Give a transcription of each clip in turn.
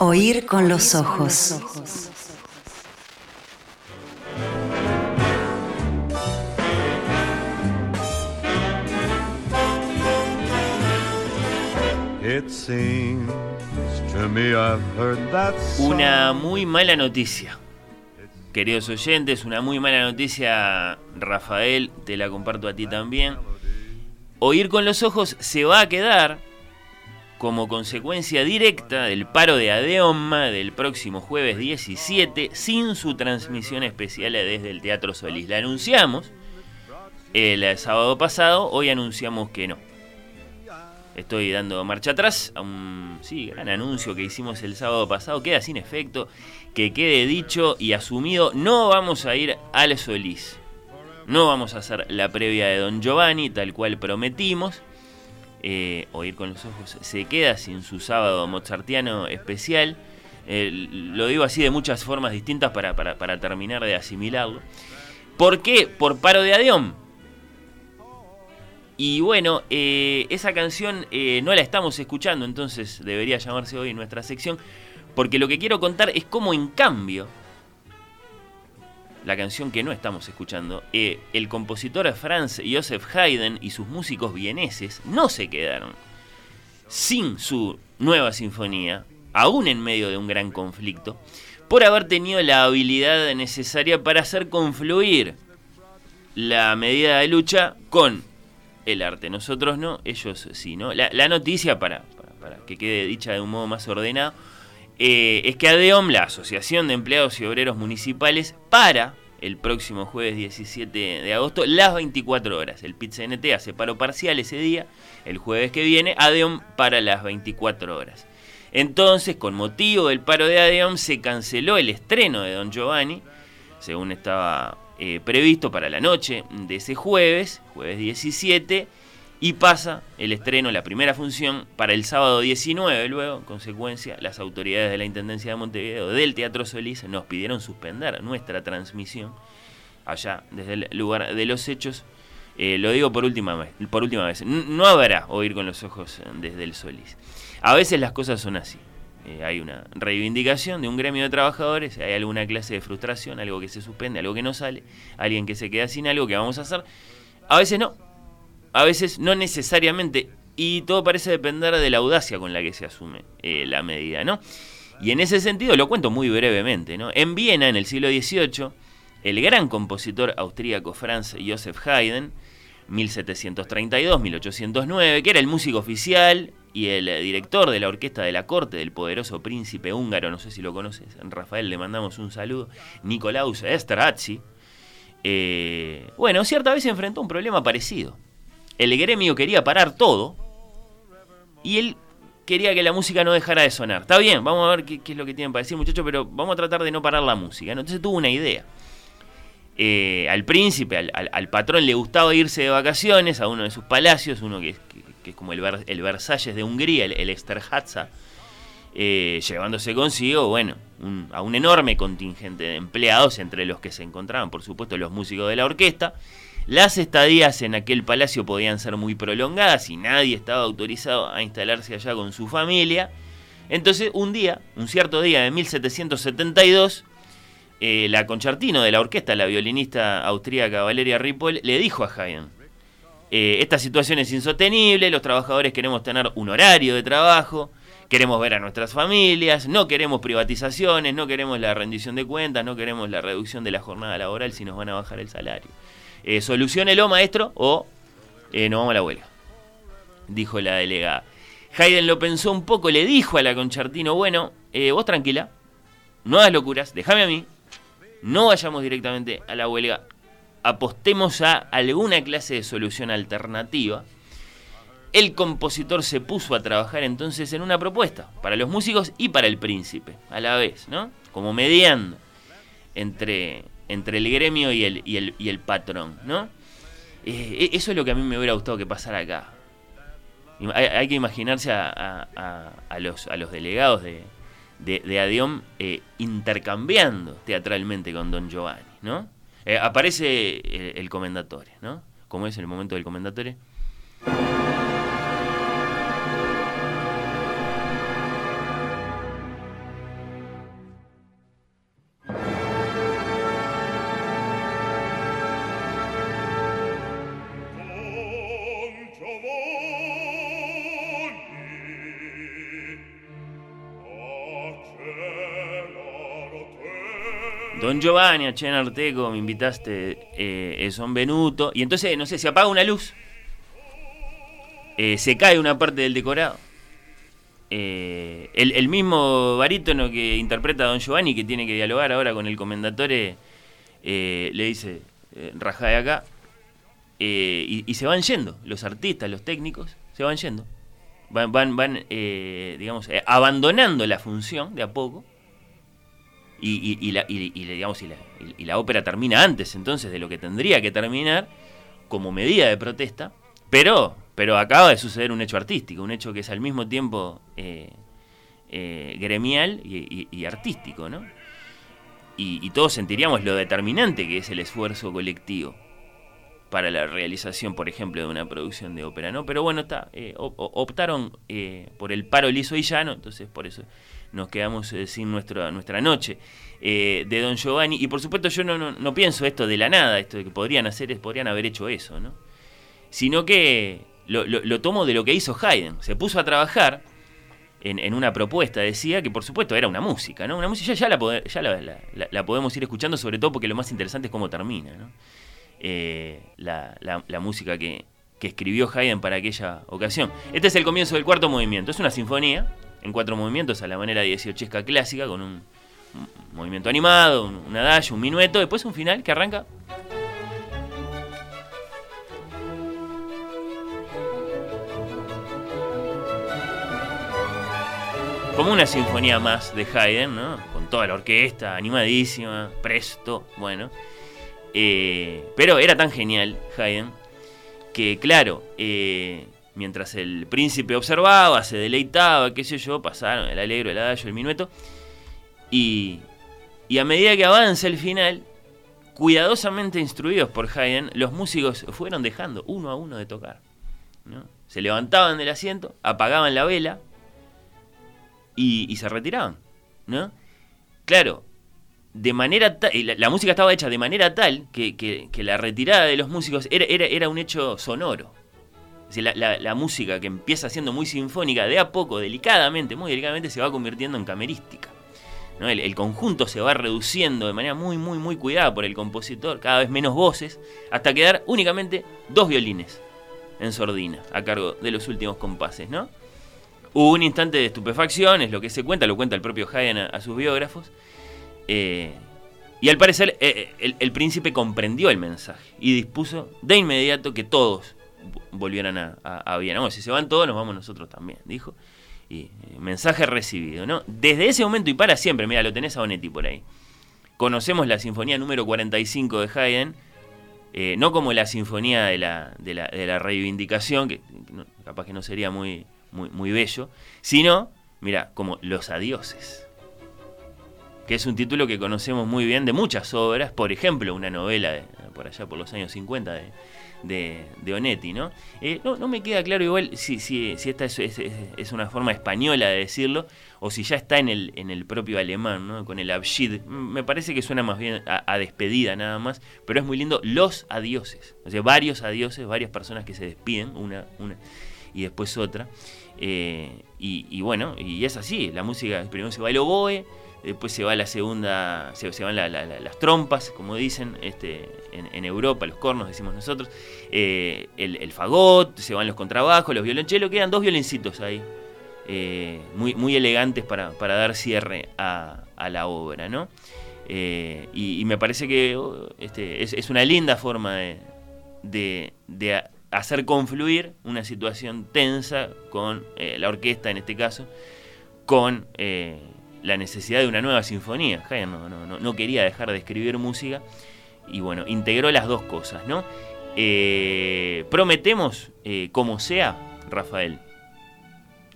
Oír con los ojos. Una muy mala noticia. Queridos oyentes, una muy mala noticia, Rafael, te la comparto a ti también. Oír con los ojos se va a quedar como consecuencia directa del paro de Adeoma del próximo jueves 17 sin su transmisión especial desde el Teatro Solís. La anunciamos el sábado pasado, hoy anunciamos que no. Estoy dando marcha atrás a un sí, gran anuncio que hicimos el sábado pasado, queda sin efecto, que quede dicho y asumido, no vamos a ir al Solís. No vamos a hacer la previa de Don Giovanni, tal cual prometimos eh, Oír con los Ojos se queda sin su sábado mozartiano especial. Eh, lo digo así de muchas formas distintas para, terminar de asimilarlo. ¿Por qué? Por paro de Adión. Y bueno, eh, esa canción no la estamos escuchando, entonces debería llamarse hoy nuestra sección, porque lo que quiero contar es cómo en cambio la canción que no estamos escuchando, eh, el compositor Franz Joseph Haydn y sus músicos vieneses no se quedaron sin su nueva sinfonía, aún en medio de un gran conflicto, por haber tenido la habilidad necesaria para hacer confluir la medida de lucha con el arte. Nosotros no, ellos sí, ¿no? La, noticia, para, para, que quede dicha de un modo más ordenado, eh, es que ADEOM, la Asociación de Empleados y Obreros Municipales, para el próximo jueves 17 de agosto, las 24 horas. El PIT-CNT hace paro parcial ese día, el jueves que viene, ADEOM para las 24 horas. Entonces, con motivo del paro de ADEOM, se canceló el estreno de Don Giovanni, según estaba eh, previsto para la noche de ese jueves, jueves 17, y pasa el estreno, la primera función, para el sábado 19. Luego, en consecuencia, las autoridades de la Intendencia de Montevideo del Teatro Solís nos pidieron suspender nuestra transmisión allá, desde el lugar de los hechos. Eh, lo digo por última vez. Por última vez. No habrá oír con los ojos desde el Solís. A veces las cosas son así. Eh, hay una reivindicación de un gremio de trabajadores, hay alguna clase de frustración, algo que se suspende, algo que no sale, alguien que se queda sin algo que vamos a hacer. A veces no, a veces no necesariamente, y todo parece depender de la audacia con la que se asume eh, la medida, ¿no? Y en ese sentido lo cuento muy brevemente, ¿no? En Viena, en el siglo XVIII, el gran compositor austríaco Franz Joseph Haydn, 1732-1809, que era el músico oficial y el director de la orquesta de la corte del poderoso príncipe húngaro, no sé si lo conoces, Rafael, le mandamos un saludo, Nicolaus Esterhazy, eh, bueno, cierta vez enfrentó un problema parecido el gremio quería parar todo y él quería que la música no dejara de sonar. Está bien, vamos a ver qué, es lo que tienen para decir muchachos, pero vamos a tratar de no parar la música. Entonces tuvo una idea. Eh, al príncipe, al, patrón le gustaba irse de vacaciones a uno de sus palacios, uno que, es como el, Versalles de Hungría, el, el Esterhatza, eh, llevándose consigo, bueno, a un enorme contingente de empleados, entre los que se encontraban, por supuesto, los músicos de la orquesta, las estadías en aquel palacio podían ser muy prolongadas y nadie estaba autorizado a instalarse allá con su familia. Entonces, un día, un cierto día de 1772, eh, la concertino de la orquesta, la violinista austríaca Valeria Ripoll, le dijo a Haydn, eh, esta situación es insostenible, los trabajadores queremos tener un horario de trabajo, queremos ver a nuestras familias, no queremos privatizaciones, no queremos la rendición de cuentas, no queremos la reducción de la jornada laboral si nos van a bajar el salario eh, solucionelo maestro o eh, nos vamos a la huelga, dijo la delegada. Haydn lo pensó un poco, le dijo a la Conchartino, bueno, eh, vos tranquila, no hagas locuras, déjame a mí, no vayamos directamente a la huelga, apostemos a alguna clase de solución alternativa. El compositor se puso a trabajar entonces en una propuesta para los músicos y para el príncipe, a la vez, ¿no? Como mediando entre, entre el gremio y el, y el, y el patrón, ¿no? Eh, e, eso es lo que a mí me hubiera gustado que pasara acá. Hay, que imaginarse a, los, a los delegados de, de, de eh, intercambiando teatralmente con Don Giovanni, ¿no? Eh, aparece el, comendatore, ¿no? ¿Cómo es el momento del comendatore? Don Giovanni, a Chen Arteco, me invitaste, eh, Son Benuto. Y entonces, no sé, se apaga una luz, eh, se cae una parte del decorado. Eh, el, mismo barítono que interpreta a Don Giovanni, que tiene que dialogar ahora con el comendatore, le dice, raja de acá. Y, se van yendo, los artistas, los técnicos, se van yendo. Van, van, van digamos, abandonando la función de a poco y, la, digamos, y, la, ópera termina antes entonces de lo que tendría que terminar como medida de protesta, pero, pero acaba de suceder un hecho artístico, un hecho que es al mismo tiempo eh, eh, gremial y, artístico, ¿no? Y, todos sentiríamos lo determinante que es el esfuerzo colectivo para la realización, por ejemplo, de una producción de ópera, ¿no? Pero bueno, está, eh, optaron por el paro liso y llano, entonces por eso nos quedamos eh, sin nuestra, nuestra noche eh, de Don Giovanni. Y por supuesto yo no, no, pienso esto de la nada, esto de que podrían hacer, es, podrían haber hecho eso, ¿no? Sino que lo, lo, tomo de lo que hizo Haydn. Se puso a trabajar en, una propuesta, decía que por supuesto era una música, ¿no? Una música ya, la, ya la, podemos ir escuchando, sobre todo porque lo más interesante es cómo termina, ¿no? Eh, la, música que, escribió Haydn para aquella ocasión. Este es el comienzo del cuarto movimiento, es una sinfonía en cuatro movimientos a la manera dieciochesca clásica, con un, movimiento animado, un, un adagio, un minueto, después un final que arranca como una sinfonía más de Haydn, ¿no? Con toda la orquesta, animadísima, presto, bueno. Eh, pero era tan genial Haydn que, claro, eh, mientras el príncipe observaba, se deleitaba, qué sé yo, pasaron el alegro, el adagio, el minueto, y, y a medida que avanza el final, cuidadosamente instruidos por Haydn, los músicos fueron dejando uno a uno de tocar. Se levantaban del asiento, apagaban la vela y, se retiraban. ¿no? Claro, de manera tal, la, música estaba hecha de manera tal que, la retirada de los músicos era, era, era un hecho sonoro la, música que empieza siendo muy sinfónica, de a poco, delicadamente, muy delicadamente, se va convirtiendo en camerística. El, conjunto se va reduciendo de manera muy, muy, muy cuidada por el compositor, cada vez menos voces, hasta quedar únicamente dos violines en sordina, a cargo de los últimos compases, ¿no? Hubo un instante de estupefacción, es lo que se cuenta, lo cuenta el propio Haydn a, sus biógrafos. Eh, y al parecer eh, eh, el, príncipe comprendió el mensaje y dispuso de inmediato que todos volvieran a, a, Viena. si se van todos, nos vamos nosotros también, dijo. Mensaje recibido, ¿no? Desde ese momento y para siempre, mira, lo tenés a Bonetti por ahí. Conocemos la sinfonía número 45 de Haydn, no como la sinfonía de la reivindicación, que, capaz que no sería muy, muy, muy bello, sino, mira, como Los Adioses que es un título que conocemos muy bien de muchas obras, por ejemplo, una novela por allá por los años 50 de, de, de Onetti, ¿no? Eh, ¿no? ¿no? me queda claro igual si, si, si esta es, una forma española de decirlo o si ya está en el, en el propio alemán, ¿no? Con el Abschied. Me parece que suena más bien a, despedida nada más, pero es muy lindo los adioses. O sea, varios adioses, varias personas que se despiden, una, una y después otra. Eh, y, bueno, y es así, la música, primero se va el oboe, después se va la segunda, se, van las trompas, como dicen este, en, Europa, los cornos decimos nosotros, eh, el, fagot, se van los contrabajos, los violonchelos, quedan dos violincitos ahí, eh, muy, muy elegantes para, dar cierre a, la obra, ¿no? Eh, y, me parece que oh, este, es, una linda forma de, de, hacer confluir una situación tensa con la orquesta, en este caso, con la necesidad de una nueva sinfonía. Haydn no, quería dejar de escribir música y bueno, integró las dos cosas, ¿no? Eh, prometemos, eh, como sea, Rafael,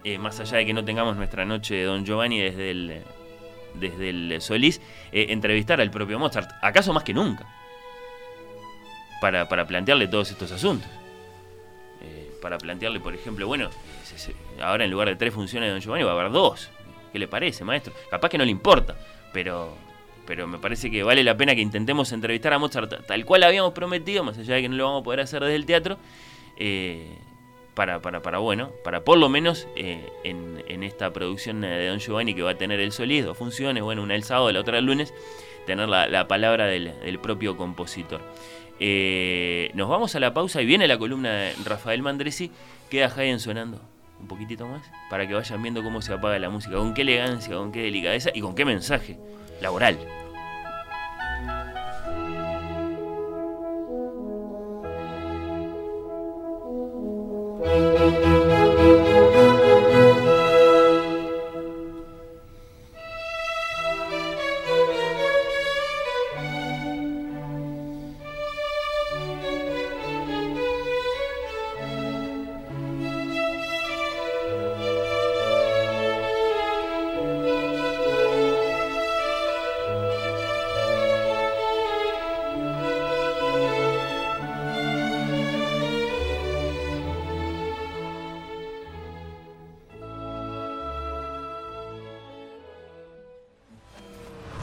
eh, más allá de que no tengamos nuestra noche de Don Giovanni desde el, desde el Solís, entrevistar al propio Mozart, acaso más que nunca, para, para plantearle todos estos asuntos. para plantearle, por ejemplo, bueno, ahora en lugar de tres funciones de Don Giovanni va a haber dos, ¿Qué le parece, maestro? Capaz que no le importa, pero, pero me parece que vale la pena que intentemos entrevistar a Mozart tal cual habíamos prometido, más allá de que no lo vamos a poder hacer desde el teatro, eh, para, para, para, bueno, para por lo menos eh, en, esta producción de Don Giovanni que va a tener el Solís, dos funciones, bueno, una el sábado, la otra el lunes, tener la, palabra del, propio compositor. Eh, nos vamos a la pausa y viene la columna de Rafael Mandresi. Queda Haydn sonando un poquitito más para que vayan viendo cómo se apaga la música, con qué elegancia, con qué delicadeza y con qué mensaje laboral.